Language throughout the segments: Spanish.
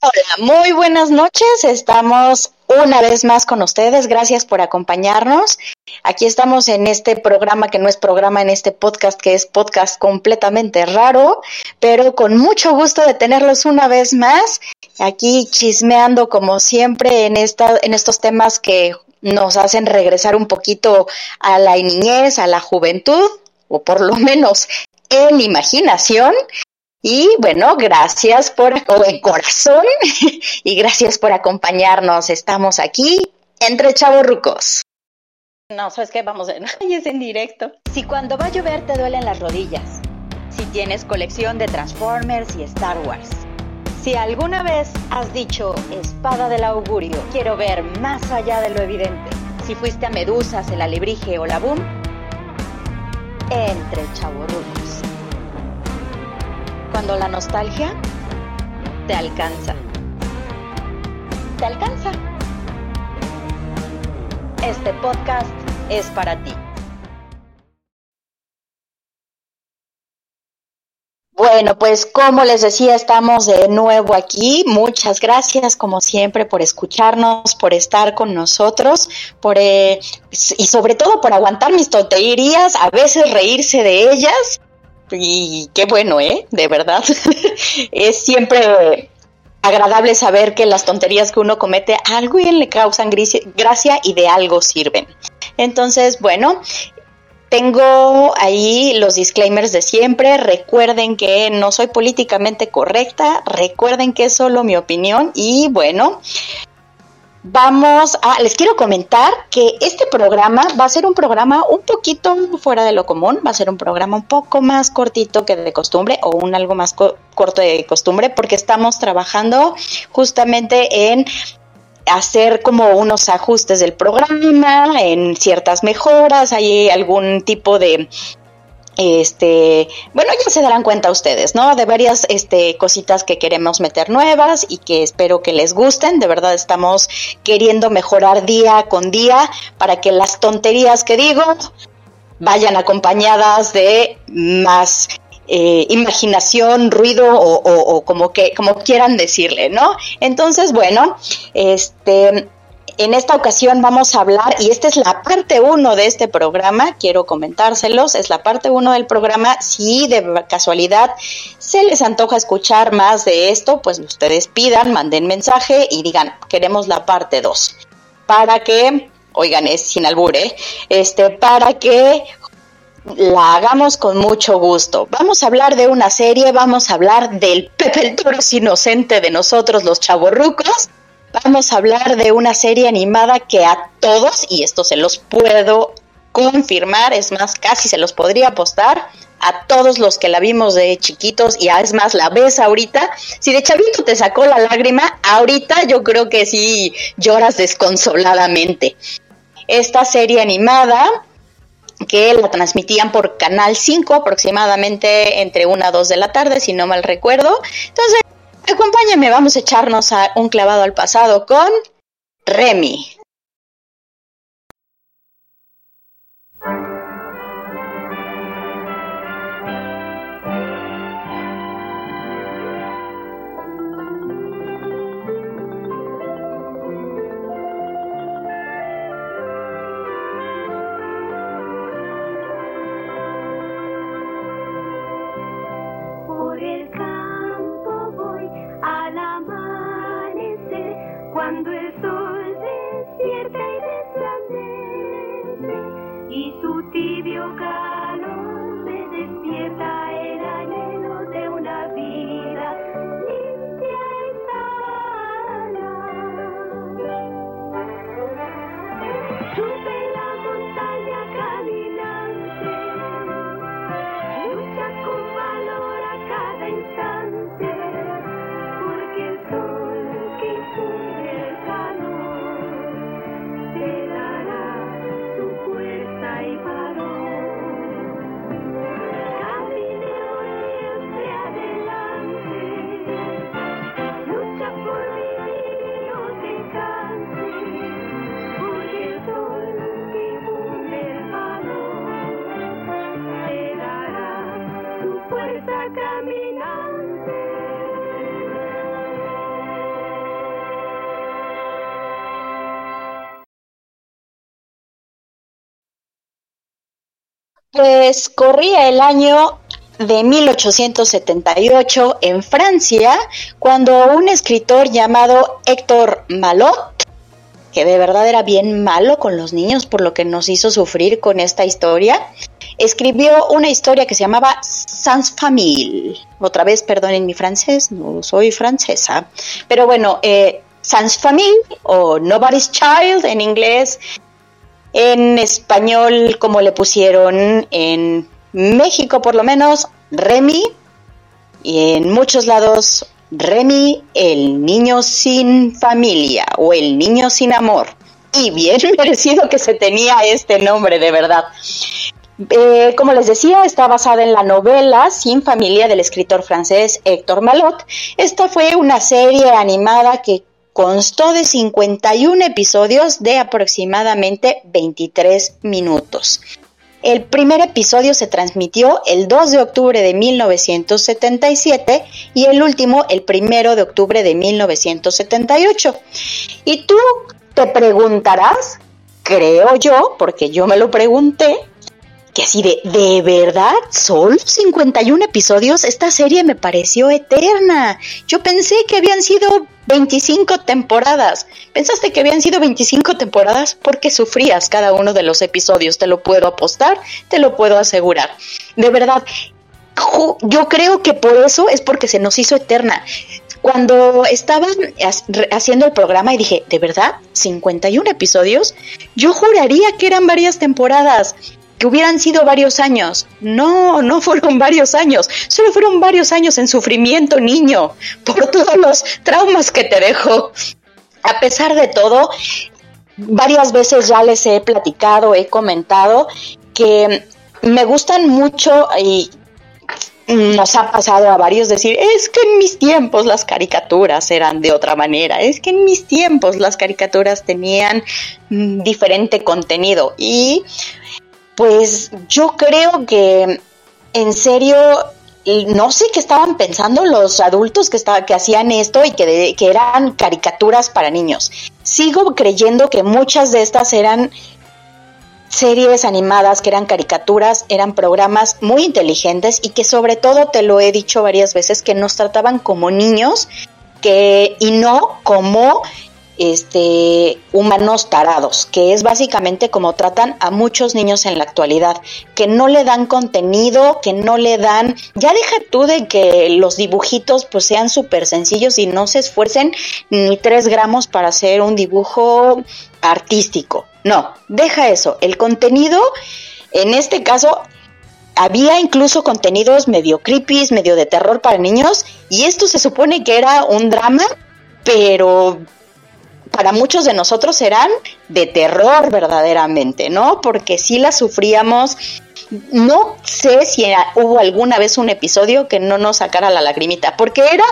Hola, muy buenas noches. Estamos una vez más con ustedes. Gracias por acompañarnos. Aquí estamos en este programa que no es programa, en este podcast que es podcast completamente raro, pero con mucho gusto de tenerlos una vez más. Aquí chismeando como siempre en, en estos temas que nos hacen regresar un poquito a la niñez, a la juventud, o por lo menos en imaginación. Y bueno, gracias por el corazón y gracias por acompañarnos. Estamos aquí entre chavorrucos. No, ¿sabes qué? Vamos a es en directo. Si cuando va a llover te duelen las rodillas. Si tienes colección de Transformers y Star Wars. Si alguna vez has dicho espada del augurio, quiero ver más allá de lo evidente. Si fuiste a Medusas, el alebrije o la boom, entre chavorrucos cuando la nostalgia te alcanza. Te alcanza. Este podcast es para ti. Bueno, pues como les decía, estamos de nuevo aquí. Muchas gracias, como siempre, por escucharnos, por estar con nosotros, por eh, y sobre todo por aguantar mis tonterías, a veces reírse de ellas y qué bueno, ¿eh? De verdad. es siempre agradable saber que las tonterías que uno comete a alguien le causan gracia y de algo sirven. Entonces, bueno, tengo ahí los disclaimers de siempre. Recuerden que no soy políticamente correcta. Recuerden que es solo mi opinión. Y bueno, vamos a, les quiero comentar que este programa va a ser un programa un poquito fuera de lo común, va a ser un programa un poco más cortito que de costumbre o un algo más corto de costumbre porque estamos trabajando justamente en hacer como unos ajustes del programa, en ciertas mejoras, hay algún tipo de este, bueno, ya se darán cuenta ustedes, ¿no? De varias este, cositas que queremos meter nuevas y que espero que les gusten. De verdad estamos queriendo mejorar día con día para que las tonterías que digo vayan acompañadas de más eh, imaginación, ruido o, como como quieran decirle, ¿no? Entonces, bueno, este en esta ocasión vamos a hablar, y esta es la parte uno de este programa, quiero comentárselos, es la parte uno del programa. Si de casualidad se les antoja escuchar más de esto, pues ustedes pidan, manden mensaje y digan, queremos la parte dos. Para que, oigan, es sin albure, este, para que la hagamos con mucho gusto. Vamos a hablar de una serie, vamos a hablar del Pepe el Toro inocente de nosotros los chavorrucos vamos a hablar de una serie animada que a todos, y esto se los puedo confirmar, es más, casi se los podría apostar, a todos los que la vimos de chiquitos y es más, la ves ahorita, si de chavito te sacó la lágrima, ahorita yo creo que sí lloras desconsoladamente. Esta serie animada que la transmitían por Canal 5 aproximadamente entre 1 a 2 de la tarde, si no mal recuerdo. Entonces, Acompáñame, vamos a echarnos a un clavado al pasado con Remy. Pues corría el año de 1878 en Francia, cuando un escritor llamado Héctor Malot, que de verdad era bien malo con los niños por lo que nos hizo sufrir con esta historia, escribió una historia que se llamaba Sans Famille. Otra vez, perdonen mi francés, no soy francesa. Pero bueno, eh, Sans Famille o Nobody's Child en inglés, en español como le pusieron en México por lo menos, Remy, y en muchos lados Remy, el niño sin familia o el niño sin amor. Y bien merecido que se tenía este nombre, de verdad. Eh, como les decía, está basada en la novela Sin familia del escritor francés Héctor Malot. Esta fue una serie animada que constó de 51 episodios de aproximadamente 23 minutos. El primer episodio se transmitió el 2 de octubre de 1977 y el último el 1 de octubre de 1978. Y tú te preguntarás, creo yo, porque yo me lo pregunté, que así de, ¿de verdad? ¿Solo 51 episodios? Esta serie me pareció eterna. Yo pensé que habían sido 25 temporadas. ¿Pensaste que habían sido 25 temporadas? Porque sufrías cada uno de los episodios, te lo puedo apostar, te lo puedo asegurar. De verdad, yo creo que por eso es porque se nos hizo eterna. Cuando estaba haciendo el programa y dije, ¿de verdad? ¿51 episodios? Yo juraría que eran varias temporadas que hubieran sido varios años. No, no fueron varios años, solo fueron varios años en sufrimiento, niño, por todos los traumas que te dejó. A pesar de todo, varias veces ya les he platicado, he comentado que me gustan mucho y nos ha pasado a varios decir, es que en mis tiempos las caricaturas eran de otra manera, es que en mis tiempos las caricaturas tenían mm, diferente contenido y pues yo creo que en serio no sé qué estaban pensando los adultos que, que hacían esto y que, que eran caricaturas para niños. Sigo creyendo que muchas de estas eran series animadas, que eran caricaturas, eran programas muy inteligentes y que sobre todo, te lo he dicho varias veces, que nos trataban como niños que, y no como este, humanos tarados, que es básicamente como tratan a muchos niños en la actualidad, que no le dan contenido, que no le dan, ya deja tú de que los dibujitos pues sean súper sencillos y no se esfuercen ni tres gramos para hacer un dibujo artístico. No, deja eso, el contenido, en este caso, había incluso contenidos medio creepy, medio de terror para niños, y esto se supone que era un drama, pero para muchos de nosotros eran de terror verdaderamente, ¿no? Porque sí las sufríamos. No sé si hubo alguna vez un episodio que no nos sacara la lagrimita, porque era,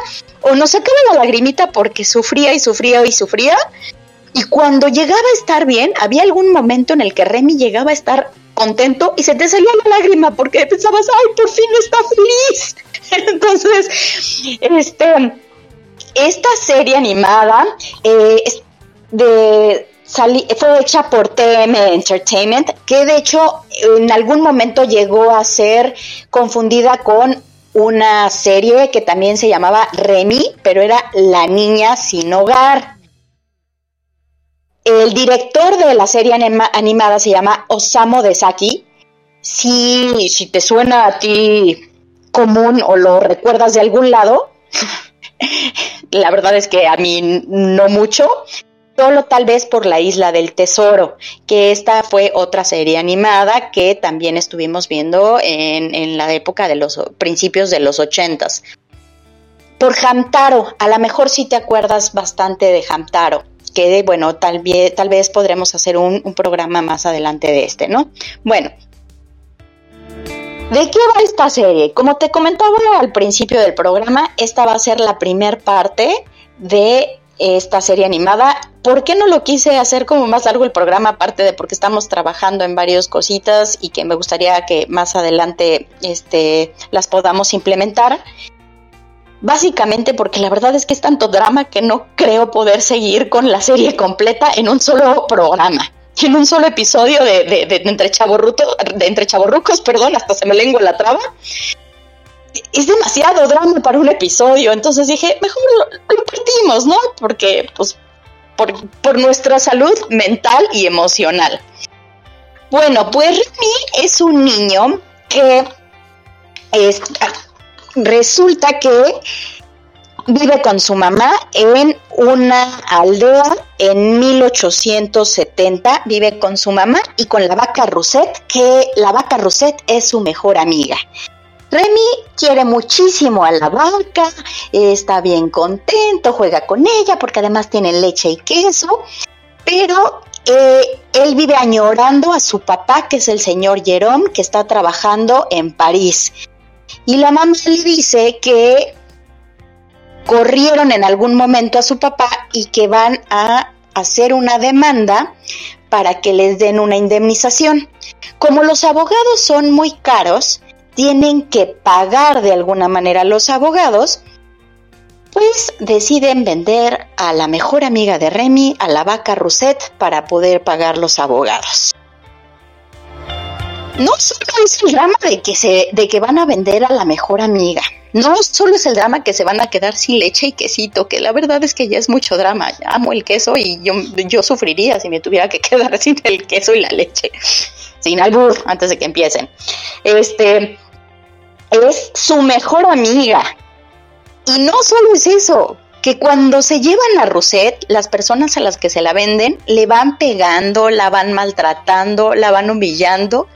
o nos sacaba la lagrimita porque sufría y sufría y sufría, y cuando llegaba a estar bien, había algún momento en el que Remy llegaba a estar contento y se te salía la lágrima porque pensabas, ay, por fin está feliz. Entonces, este, esta serie animada eh, de fue hecha por TM Entertainment, que de hecho en algún momento llegó a ser confundida con una serie que también se llamaba Remy, pero era La Niña Sin Hogar. El director de la serie animada se llama Osamu Desaki. Si, si te suena a ti común o lo recuerdas de algún lado, la verdad es que a mí no mucho, solo tal vez por la isla del tesoro, que esta fue otra serie animada que también estuvimos viendo en, la época de los principios de los ochentas. Por Hamtaro, a lo mejor sí te acuerdas bastante de Hamtaro, que bueno, tal vez, tal vez podremos hacer un, un programa más adelante de este, ¿no? Bueno, ¿De qué va esta serie? Como te comentaba al principio del programa, esta va a ser la primer parte de esta serie animada. ¿Por qué no lo quise hacer como más largo el programa? Aparte de porque estamos trabajando en varias cositas y que me gustaría que más adelante este, las podamos implementar. Básicamente porque la verdad es que es tanto drama que no creo poder seguir con la serie completa en un solo programa. en un solo episodio de, de, de de entre chaborrucos, perdón, hasta se me lengua la traba. Es demasiado drama para un episodio, entonces dije, mejor lo, partimos, ¿no? Porque, pues, por, por, nuestra salud mental y emocional. Bueno, pues Remy es un niño que es, resulta que vive con su mamá en una aldea en 1870, vive con su mamá y con la vaca Rousset, que la vaca Rousset es su mejor amiga. Remy quiere muchísimo a la vaca, está bien contento, juega con ella porque además tiene leche y queso, pero eh, él vive añorando a su papá, que es el señor Jerome, que está trabajando en París. Y la mamá le dice que corrieron en algún momento a su papá y que van a hacer una demanda para que les den una indemnización. Como los abogados son muy caros, tienen que pagar de alguna manera los abogados, pues deciden vender a la mejor amiga de Remy, a la vaca Rousset, para poder pagar los abogados no solo es el drama de que se, de que van a vender a la mejor amiga. No solo es el drama que se van a quedar sin leche y quesito, que la verdad es que ya es mucho drama. amo el queso y yo, yo sufriría si me tuviera que quedar sin el queso y la leche. Sin albur, antes de que empiecen. Este es su mejor amiga. Y no solo es eso, que cuando se llevan la Rosette, las personas a las que se la venden le van pegando, la van maltratando, la van humillando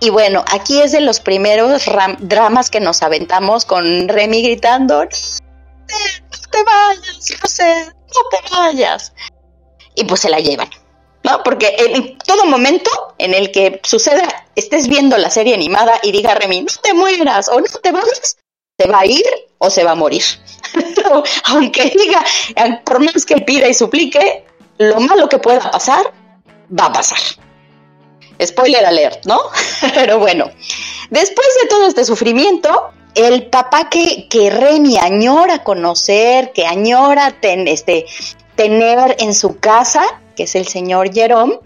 y bueno, aquí es de los primeros dramas que nos aventamos con Remy gritando, no te vayas, José, no te vayas. Y pues se la llevan, ¿no? Porque en todo momento en el que suceda, estés viendo la serie animada y diga Remy, no te mueras o no te vayas, se va a ir o se va a morir. Aunque diga, por más que pida y suplique, lo malo que pueda pasar, va a pasar. Spoiler alert, ¿no? Pero bueno, después de todo este sufrimiento, el papá que, que Remy añora conocer, que añora este, tener en su casa, que es el señor Jerome,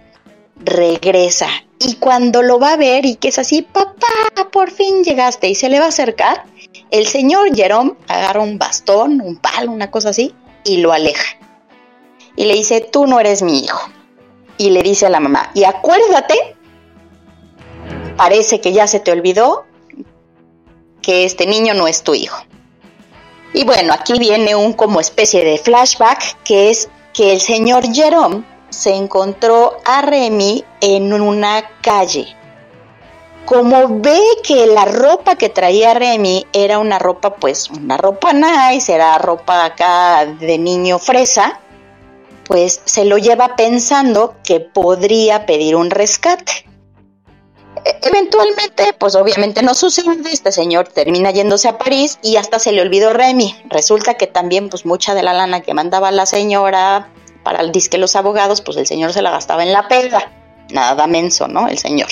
regresa. Y cuando lo va a ver y que es así, papá, por fin llegaste y se le va a acercar, el señor Jerome agarra un bastón, un palo, una cosa así, y lo aleja. Y le dice, tú no eres mi hijo. Y le dice a la mamá, y acuérdate parece que ya se te olvidó que este niño no es tu hijo. Y bueno, aquí viene un como especie de flashback que es que el señor Jerome se encontró a Remy en una calle. Como ve que la ropa que traía Remy era una ropa, pues una ropa nice, era ropa acá de niño fresa, pues se lo lleva pensando que podría pedir un rescate eventualmente, pues obviamente no sucede, este señor termina yéndose a París y hasta se le olvidó Remy. Resulta que también pues mucha de la lana que mandaba la señora para el disque los abogados, pues el señor se la gastaba en la pega. Nada menso, ¿no? El señor.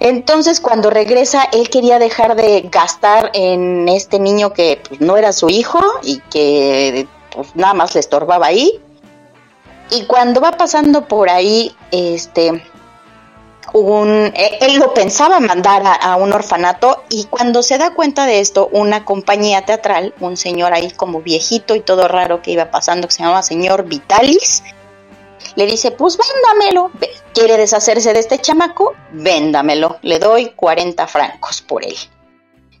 Entonces cuando regresa, él quería dejar de gastar en este niño que pues, no era su hijo y que pues, nada más le estorbaba ahí. Y cuando va pasando por ahí, este, un, eh, él lo pensaba mandar a, un orfanato y cuando se da cuenta de esto, una compañía teatral, un señor ahí como viejito y todo raro que iba pasando, que se llamaba señor Vitalis, le dice, pues véndamelo, quiere deshacerse de este chamaco, véndamelo, le doy 40 francos por él.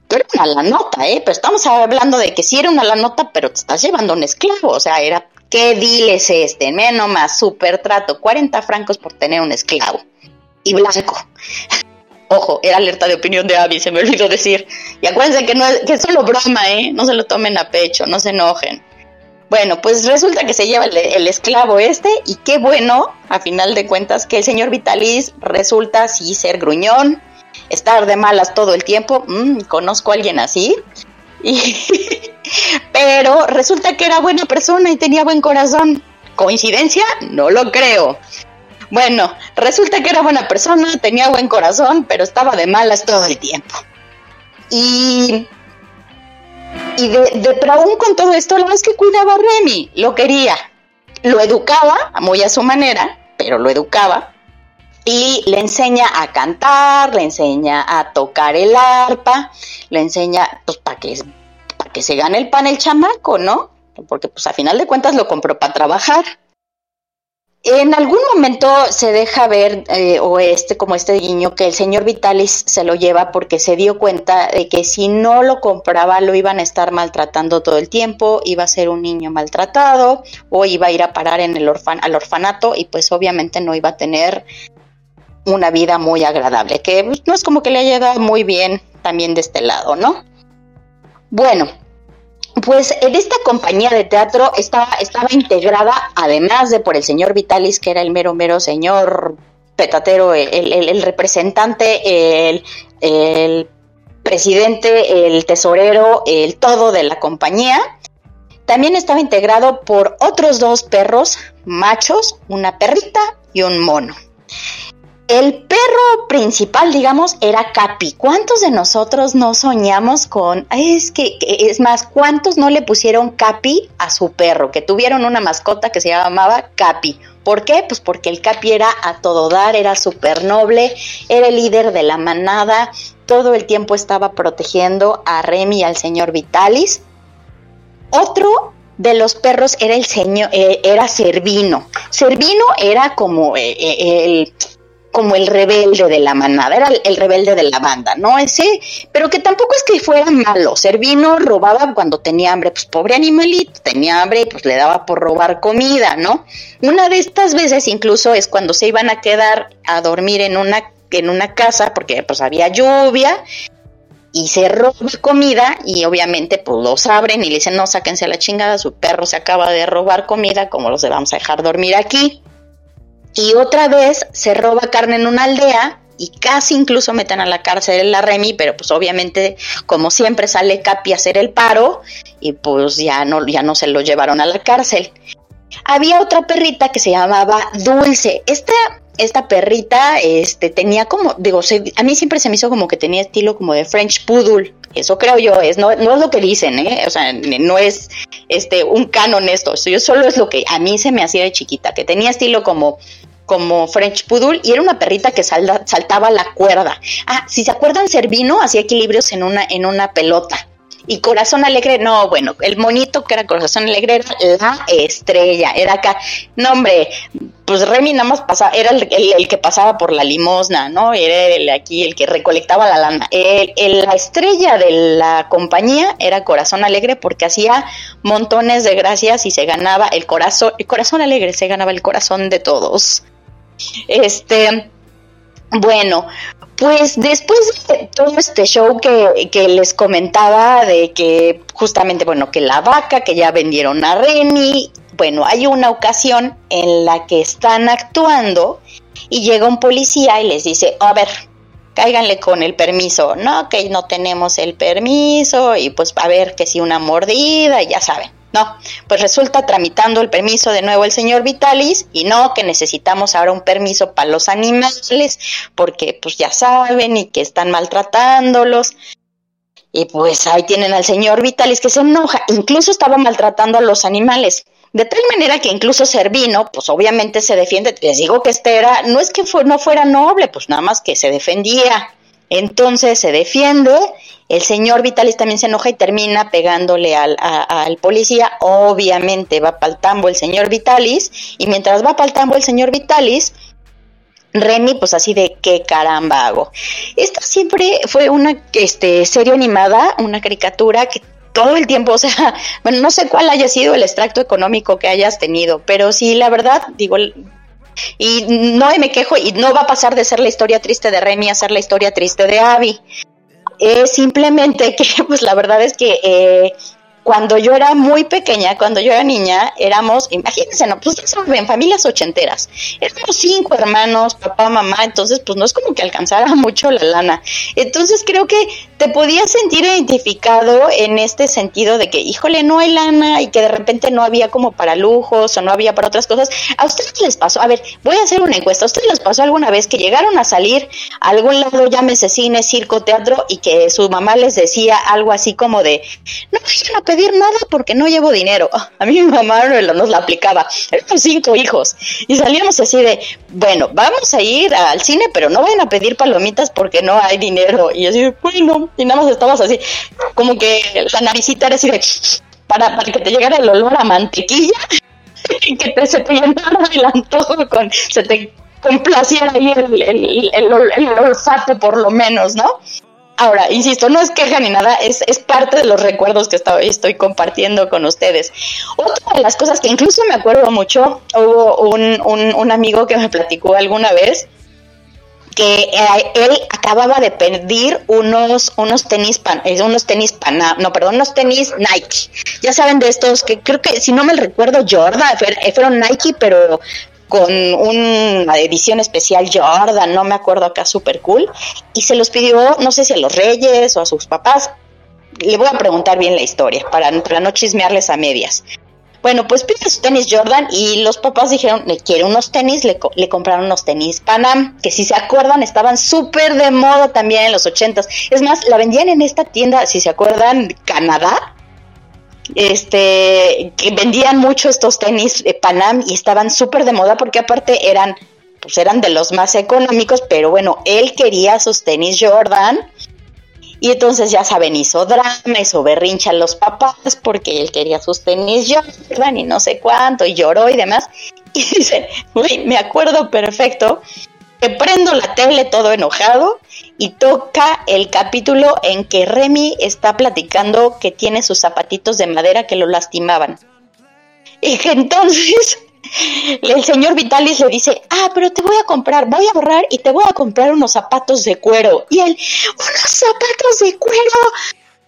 Pero era una la nota, ¿eh? Pero estamos hablando de que sí era una la nota, pero te estás llevando un esclavo, o sea, era, ¿qué diles este? Menos más, super trato, 40 francos por tener un esclavo y blanco. Ojo, era alerta de opinión de Abby, se me olvidó decir. Y acuérdense que, no es, que solo broma, ¿eh? No se lo tomen a pecho, no se enojen. Bueno, pues resulta que se lleva el, esclavo este y qué bueno, a final de cuentas, que el señor Vitalis resulta sí ser gruñón, estar de malas todo el tiempo. Mm, conozco a alguien así. pero resulta que era buena persona y tenía buen corazón. ¿Coincidencia? No lo creo. Bueno, resulta que era buena persona, tenía buen corazón, pero estaba de malas todo el tiempo. Y, y de, de aún con todo esto, la vez que cuidaba a Remy, lo quería, lo educaba, muy a su manera, pero lo educaba. y le enseña a cantar, le enseña a tocar el arpa, le enseña, pues, para que, para que se gane el pan el chamaco, ¿no? Porque, pues, a final de cuentas lo compró para trabajar. En algún momento se deja ver, eh, o este, como este guiño, que el señor Vitalis se lo lleva porque se dio cuenta de que si no lo compraba lo iban a estar maltratando todo el tiempo, iba a ser un niño maltratado o iba a ir a parar en el orfan al orfanato y pues obviamente no iba a tener una vida muy agradable, que no es como que le haya dado muy bien también de este lado, ¿no? Bueno, pues en esta compañía de teatro estaba, estaba integrada, además de por el señor Vitalis, que era el mero, mero señor petatero, el, representante, el, el, presidente, el tesorero, el todo de la compañía. También estaba integrado por otros dos perros machos, una perrita y un mono. El perro principal, digamos, era Capi. ¿Cuántos de nosotros no soñamos con, es que, es más, cuántos no le pusieron Capi a su perro, que tuvieron una mascota que se llamaba Capi? ¿Por qué? Pues porque el Capi era a todo dar, era súper noble, era el líder de la manada, todo el tiempo estaba protegiendo a Remy y al señor Vitalis. Otro de los perros era el señor, eh, era Servino. Servino era como eh, eh, el como el rebelde de la manada, era el, rebelde de la banda, ¿no? Ese, pero que tampoco es que fuera malo. Servino robaba cuando tenía hambre, pues pobre animalito, tenía hambre y pues le daba por robar comida, ¿no? Una de estas veces incluso es cuando se iban a quedar a dormir en una, en una casa, porque pues había lluvia, y se roba comida y obviamente pues los abren y le dicen no sáquense la chingada, su perro se acaba de robar comida, como los vamos a dejar dormir aquí? Y otra vez se roba carne en una aldea y casi incluso meten a la cárcel la Remy, pero pues obviamente como siempre sale Capi a hacer el paro y pues ya no, ya no se lo llevaron a la cárcel. Había otra perrita que se llamaba Dulce. Esta, esta perrita este, tenía como, digo, a mí siempre se me hizo como que tenía estilo como de French Poodle. Eso creo yo, es, no, no es lo que dicen, ¿eh? O sea, no es este, un canon esto. Yo solo es lo que a mí se me hacía de chiquita, que tenía estilo como como French Poodle y era una perrita que saltaba la cuerda. Ah, si se acuerdan, Servino hacía equilibrios en una, en una pelota. Y Corazón Alegre, no, bueno, el monito que era Corazón Alegre era la estrella, era acá. No, hombre, pues Remy nada más pasaba, era el, que pasaba por la limosna, ¿no? Era el aquí el que recolectaba la lana. El, la estrella de la compañía era Corazón Alegre porque hacía montones de gracias y se ganaba el corazón, el corazón alegre, se ganaba el corazón de todos. Este, bueno, pues después de todo este show que, que, les comentaba de que justamente, bueno, que la vaca, que ya vendieron a Remy, bueno, hay una ocasión en la que están actuando y llega un policía y les dice, a ver, cáiganle con el permiso, no, que no tenemos el permiso y pues a ver que si una mordida, ya saben. No, pues resulta tramitando el permiso de nuevo el señor Vitalis y no que necesitamos ahora un permiso para los animales porque pues ya saben y que están maltratándolos. Y pues ahí tienen al señor Vitalis que se enoja, incluso estaba maltratando a los animales. De tal manera que incluso Servino, pues obviamente se defiende. Les digo que este era, no es que no fuera noble, pues nada más que se defendía. Entonces se defiende, el señor Vitalis también se enoja y termina pegándole al, al policía. Obviamente va para el tambo el señor Vitalis y mientras va para el tambo el señor Vitalis, Remy, pues así de qué caramba hago. Esto siempre fue una este, serie animada, una caricatura que todo el tiempo, o sea, bueno, no sé cuál haya sido el extracto económico que hayas tenido, pero sí, la verdad, digo, y no me quejo y no va a pasar de ser la historia triste de Remy a ser la historia triste de Abby. Es simplemente que, pues la verdad es que eh, cuando yo era muy pequeña, cuando yo era niña, éramos, imagínense, no, pues en familias ochenteras, éramos cinco hermanos, papá, mamá, entonces pues no es como que alcanzara mucho la lana. Entonces creo que te podías sentir identificado en este sentido de que, híjole, no hay lana y que de repente no había como para lujos o no había para otras cosas. ¿A ustedes les pasó? A ver, voy a hacer una encuesta. ¿A ustedes les pasó alguna vez que llegaron a salir a algún lado, llámese cine, circo, teatro, y que su mamá les decía algo así como de, no vayan a pedir nada porque no llevo dinero. Ah, a mí mi mamá nos la aplicaba. Éramos cinco hijos y salíamos así de, bueno, vamos a ir al cine, pero no vayan a pedir palomitas porque no hay dinero. Y así, bueno, y nada más estabas así, como que la naricita era así de, para, para que te llegara el olor a mantequilla y que te, se te llenara el antojo con, se te complaciera ahí el, el, el, olfato por lo menos, ¿no? Ahora, insisto, no es queja ni nada, es, es parte de los recuerdos que estoy, estoy compartiendo con ustedes. Otra de las cosas que incluso me acuerdo mucho, hubo un, un, un amigo que me platicó alguna vez que eh, él acababa de pedir unos unos tenis pan, eh, unos tenis pana, no, perdón, unos tenis Nike. Ya saben de estos que creo que si no me recuerdo Jordan, fueron Nike, pero con una edición especial Jordan, no me acuerdo acá, super cool, y se los pidió, no sé si a los reyes o a sus papás, le voy a preguntar bien la historia, para, para no chismearles a medias. Bueno, pues pide sus tenis Jordan y los papás dijeron, le quiere unos tenis, le, le, compraron unos tenis Panam, que si se acuerdan estaban súper de moda también en los ochentas. Es más, la vendían en esta tienda, si se acuerdan, Canadá, este, que vendían mucho estos tenis eh, Panam y estaban súper de moda porque aparte eran, pues eran de los más económicos, pero bueno, él quería sus tenis Jordan y entonces ya saben, hizo drama, hizo berrincha a los papás porque él quería sus tenis Jordan y no sé cuánto y lloró y demás. Y dice, uy, me acuerdo perfecto prendo la tele todo enojado y toca el capítulo en que Remy está platicando que tiene sus zapatitos de madera que lo lastimaban. Y que entonces el señor Vitalis le dice, ah, pero te voy a comprar, voy a borrar y te voy a comprar unos zapatos de cuero. Y él, unos zapatos de cuero,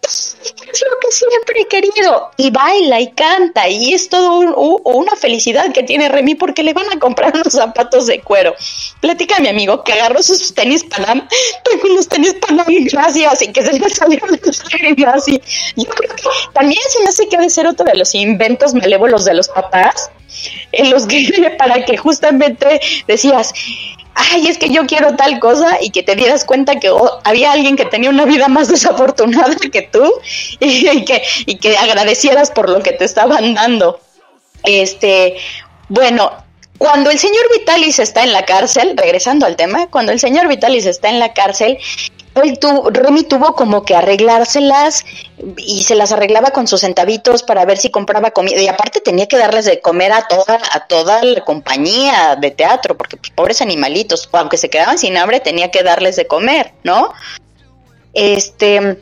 es lo que siempre he querido. Y baila y canta y es todo una felicidad que tiene Remy porque le van a comprar unos zapatos de cuero. Platica mi amigo que agarró sus tenis Panam, tengo unos tenis Panam, gracias, y que se le salieron los así. Yo creo que también se me hace que debe ser otro de los inventos malévolos de los papás, en los que para que justamente decías, ay, es que yo quiero tal cosa y que te dieras cuenta que oh, había alguien que tenía una vida más desafortunada que tú y, que, y que agradecieras por lo que te estaban dando. Este, bueno, cuando el señor Vitalis está en la cárcel, regresando al tema, cuando el señor Vitalis está en la cárcel, él Remy tuvo como que arreglárselas y se las arreglaba con sus centavitos para ver si compraba comida. Y aparte tenía que darles de comer a toda a toda la compañía de teatro porque pobres animalitos aunque se quedaban sin hambre tenía que darles de comer no este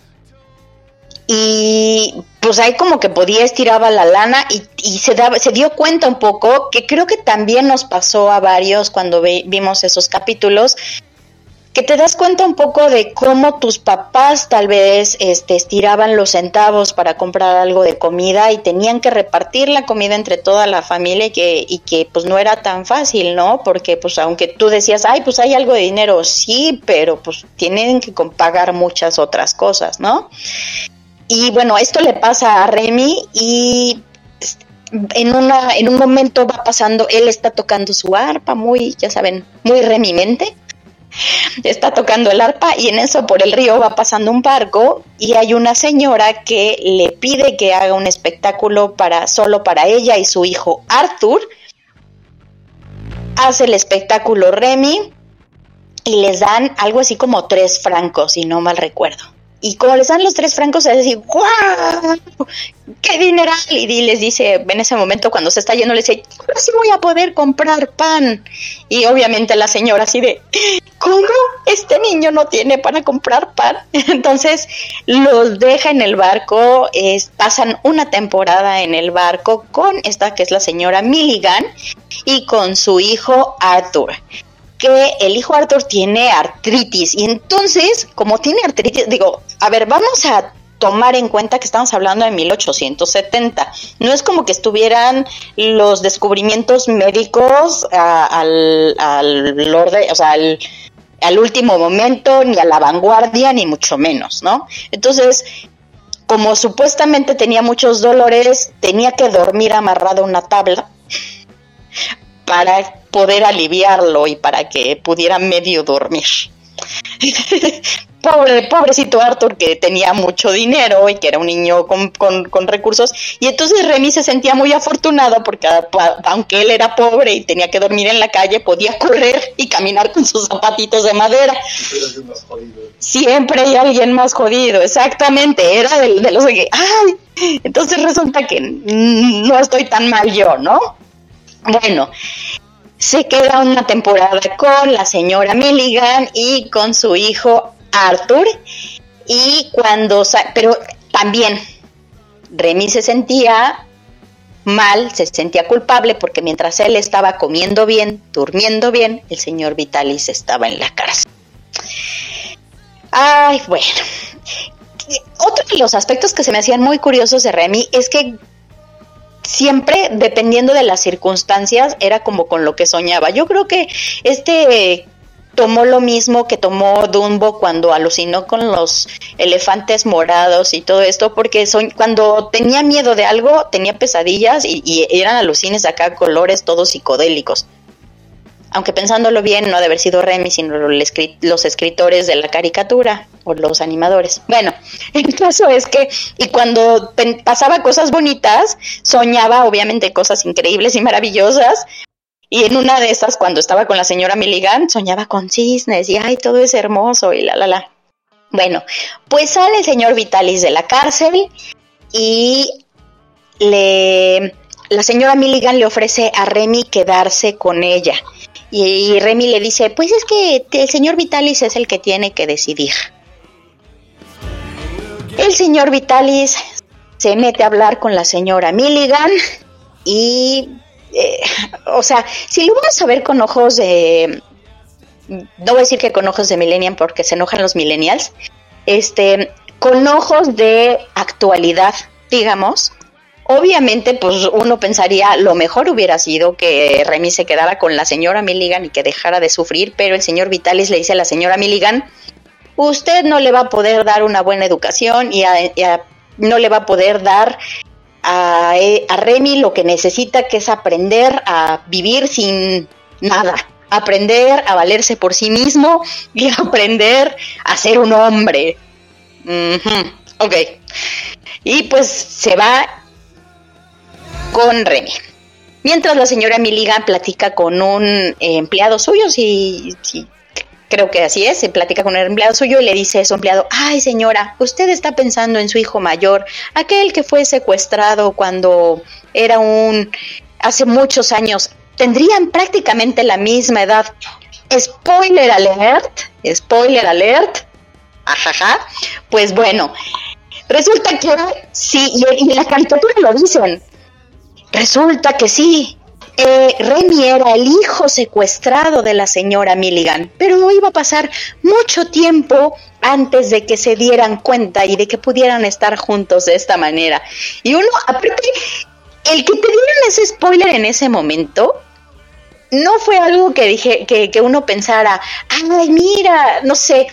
y pues ahí como que podía estiraba la lana y, y se daba, se dio cuenta un poco que creo que también nos pasó a varios cuando vimos esos capítulos que te das cuenta un poco de cómo tus papás tal vez este, estiraban los centavos para comprar algo de comida y tenían que repartir la comida entre toda la familia y que, pues no era tan fácil, ¿no? Porque pues aunque tú decías, ay, pues hay algo de dinero, sí, pero pues tienen que pagar muchas otras cosas, ¿no? Y bueno, esto le pasa a Remy y en, una, en un momento va pasando, él está tocando su arpa muy, ya saben, muy remimente está tocando el arpa y en eso por el río va pasando un barco y hay una señora que le pide que haga un espectáculo para solo para ella y su hijo Arthur. Hace el espectáculo Remy y les dan algo así como tres francos, si no mal recuerdo. Y como les dan los tres francos, es decir, ¡guau! ¡Qué dineral! Y les dice, en ese momento cuando se está yendo, le dice, ¿cómo sí voy a poder comprar pan? Y obviamente la señora así de, ¿cómo? Este niño no tiene para comprar pan. Entonces los deja en el barco, pasan una temporada en el barco con esta que es la señora Milligan y con su hijo Arthur el hijo Arthur tiene artritis y entonces, como tiene artritis, digo, a ver, vamos a tomar en cuenta que estamos hablando de 1870. No es como que estuvieran los descubrimientos médicos al, al o sea, al, al último momento, ni a la vanguardia, ni mucho menos, ¿no? Entonces, como supuestamente tenía muchos dolores, tenía que dormir amarrado a una tabla para poder aliviarlo y para que pudiera medio dormir. pobre, pobrecito Arthur que tenía mucho dinero y que era un niño con, con, recursos. Y entonces Remy se sentía muy afortunado porque aunque él era pobre y tenía que dormir en la calle, podía correr y caminar con sus zapatitos de madera. Siempre hay alguien más jodido, exactamente. Era de, de los que, ay, entonces resulta que no estoy tan mal yo, ¿no? Bueno, se queda una temporada con la señora Milligan y con su hijo Arthur. Y cuando, pero también Remy se sentía mal, se sentía culpable porque mientras él estaba comiendo bien, durmiendo bien, el señor Vitalis estaba en la cárcel. Ay, bueno. Otro de los aspectos que se me hacían muy curiosos de Remy es que siempre, dependiendo de las circunstancias, era como con lo que soñaba. Yo creo que este tomó lo mismo que tomó Dumbo cuando alucinó con los elefantes morados y todo esto, porque son, cuando tenía miedo de algo, tenía pesadillas y, y eran alucines acá, colores todos psicodélicos aunque pensándolo bien, no ha de haber sido Remy, sino los escritores de la caricatura o los animadores. Bueno, el caso es que, y cuando pasaba cosas bonitas, soñaba obviamente cosas increíbles y maravillosas. Y en una de esas, cuando estaba con la señora Milligan, soñaba con cisnes y ay, todo es hermoso y la la la. Bueno, pues sale el señor Vitalis de la cárcel y le la señora Milligan le ofrece a Remy quedarse con ella. Y Remy le dice, pues es que el señor Vitalis es el que tiene que decidir. El señor Vitalis se mete a hablar con la señora Milligan y, eh, o sea, si lo vamos a ver con ojos de, no voy a decir que con ojos de millennial porque se enojan los millennials, este, con ojos de actualidad, digamos, Obviamente, pues uno pensaría lo mejor hubiera sido que Remy se quedara con la señora Milligan y que dejara de sufrir, pero el señor Vitalis le dice a la señora Milligan, usted no le va a poder dar una buena educación y, no le va a poder dar a, a Remy lo que necesita, que es aprender a vivir sin nada, aprender a valerse por sí mismo y aprender a ser un hombre. Ok. Y pues se va con Remy. Mientras la señora Milligan platica con un eh, empleado suyo, si, creo que así es, se platica con un empleado suyo y le dice a su empleado, ay señora, usted está pensando en su hijo mayor, aquel que fue secuestrado cuando era un, hace muchos años, tendrían prácticamente la misma edad. Spoiler alert, spoiler alert, ajaja, pues bueno, resulta que sí, y, en la caricatura lo dicen, Resulta que sí. Eh, Remy era el hijo secuestrado de la señora Milligan, pero iba a pasar mucho tiempo antes de que se dieran cuenta y de que pudieran estar juntos de esta manera. Y uno, aparte, el que te dieran ese spoiler en ese momento, no fue algo que dije, que, que uno pensara, ay, mira, no sé,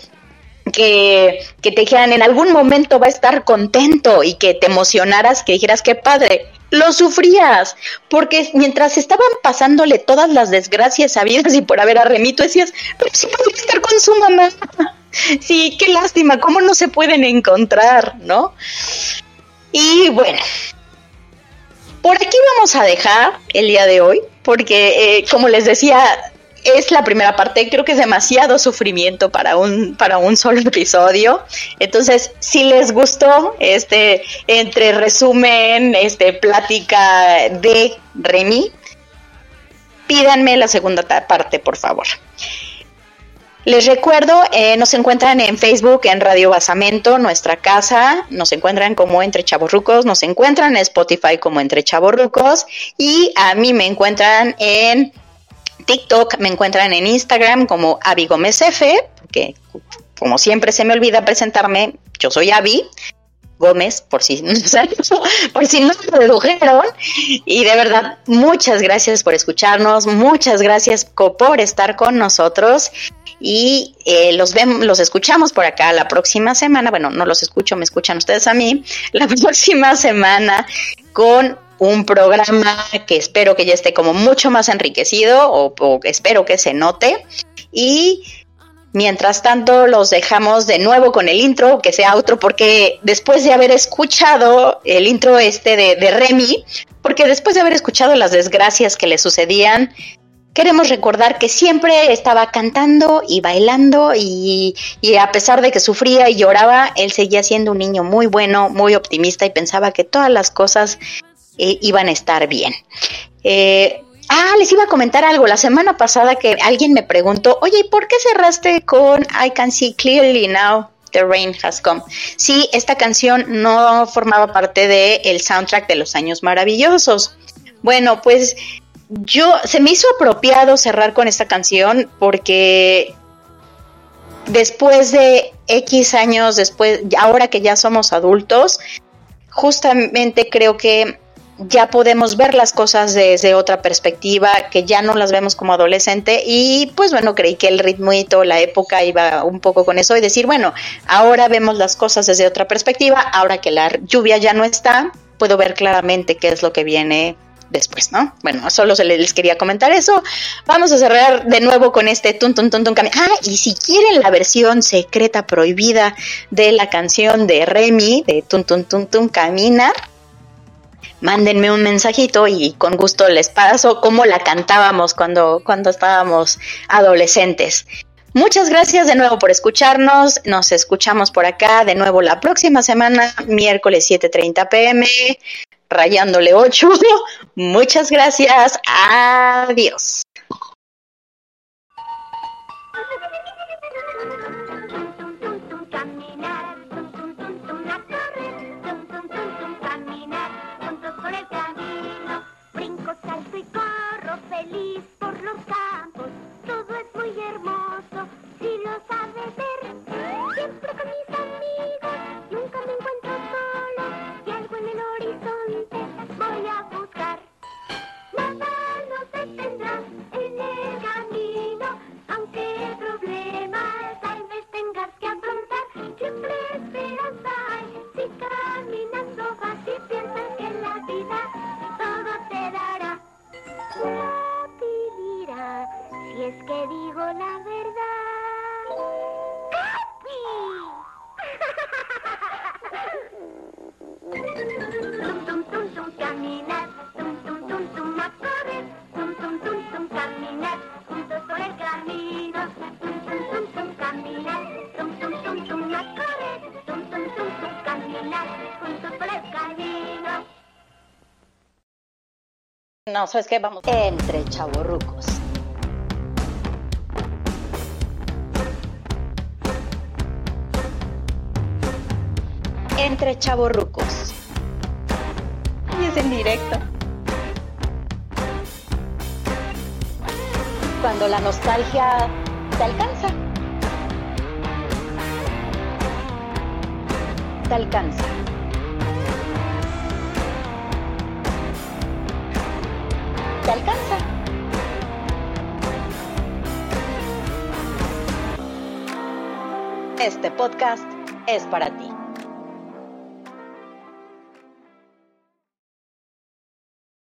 que, que, te dijeran en algún momento va a estar contento y que te emocionaras, que dijeras qué padre lo sufrías, porque mientras estaban pasándole todas las desgracias sabidas y por haber a Remito, decías, pero sí podría estar con su mamá. Sí, qué lástima, cómo no se pueden encontrar, ¿no? Y bueno, por aquí vamos a dejar el día de hoy, porque eh, como les decía, es la primera parte, creo que es demasiado sufrimiento para un, para un solo episodio. Entonces, si les gustó este entre resumen, este plática de Remy, pídanme la segunda parte, por favor. Les recuerdo, eh, nos encuentran en Facebook, en Radio Basamento, nuestra casa, nos encuentran como Entre Chavorrucos, nos encuentran en Spotify como Entre Chavorrucos y a mí me encuentran en TikTok, me encuentran en Instagram como Avi Gómez F, porque como siempre se me olvida presentarme, yo soy Avi Gómez, por si, por si no lo dedujeron. Y de verdad, muchas gracias por escucharnos, muchas gracias por estar con nosotros. Y eh, los vemos, los escuchamos por acá la próxima semana. Bueno, no los escucho, me escuchan ustedes a mí. La próxima semana con un programa que espero que ya esté como mucho más enriquecido o, espero que se note. Y Mientras tanto, los dejamos de nuevo con el intro, que sea otro, porque después de haber escuchado el intro este de, de Remy, porque después de haber escuchado las desgracias que le sucedían, queremos recordar que siempre estaba cantando y bailando y, a pesar de que sufría y lloraba, él seguía siendo un niño muy bueno, muy optimista y pensaba que todas las cosas eh, iban a estar bien. Eh, ah, les iba a comentar algo. La semana pasada que alguien me preguntó, oye, ¿y por qué cerraste con I Can See Clearly Now? The Rain Has Come. Sí, esta canción no formaba parte del el soundtrack de los años maravillosos. Bueno, pues yo se me hizo apropiado cerrar con esta canción porque después de X años, después, ahora que ya somos adultos, justamente creo que ya podemos ver las cosas desde otra perspectiva, que ya no las vemos como adolescente y pues bueno, creí que el ritmo y toda la época iba un poco con eso y decir, bueno, ahora vemos las cosas desde otra perspectiva, ahora que la lluvia ya no está, puedo ver claramente qué es lo que viene después, ¿no? Bueno, solo se les quería comentar eso. Vamos a cerrar de nuevo con este tun tun tun tun Ah, y si quieren la versión secreta prohibida de la canción de Remy de tun tun tun tun caminar, mándenme un mensajito y con gusto les paso cómo la cantábamos cuando, cuando estábamos adolescentes. Muchas gracias de nuevo por escucharnos. Nos escuchamos por acá de nuevo la próxima semana, miércoles 7:30 pm rayándole 8. Muchas gracias. Adiós. Feliz No, ¿sabes qué? Vamos. Entre chavorrucos. Entre chavorrucos. Y es en directo. Cuando la nostalgia te alcanza. Te alcanza. Este podcast es para ti.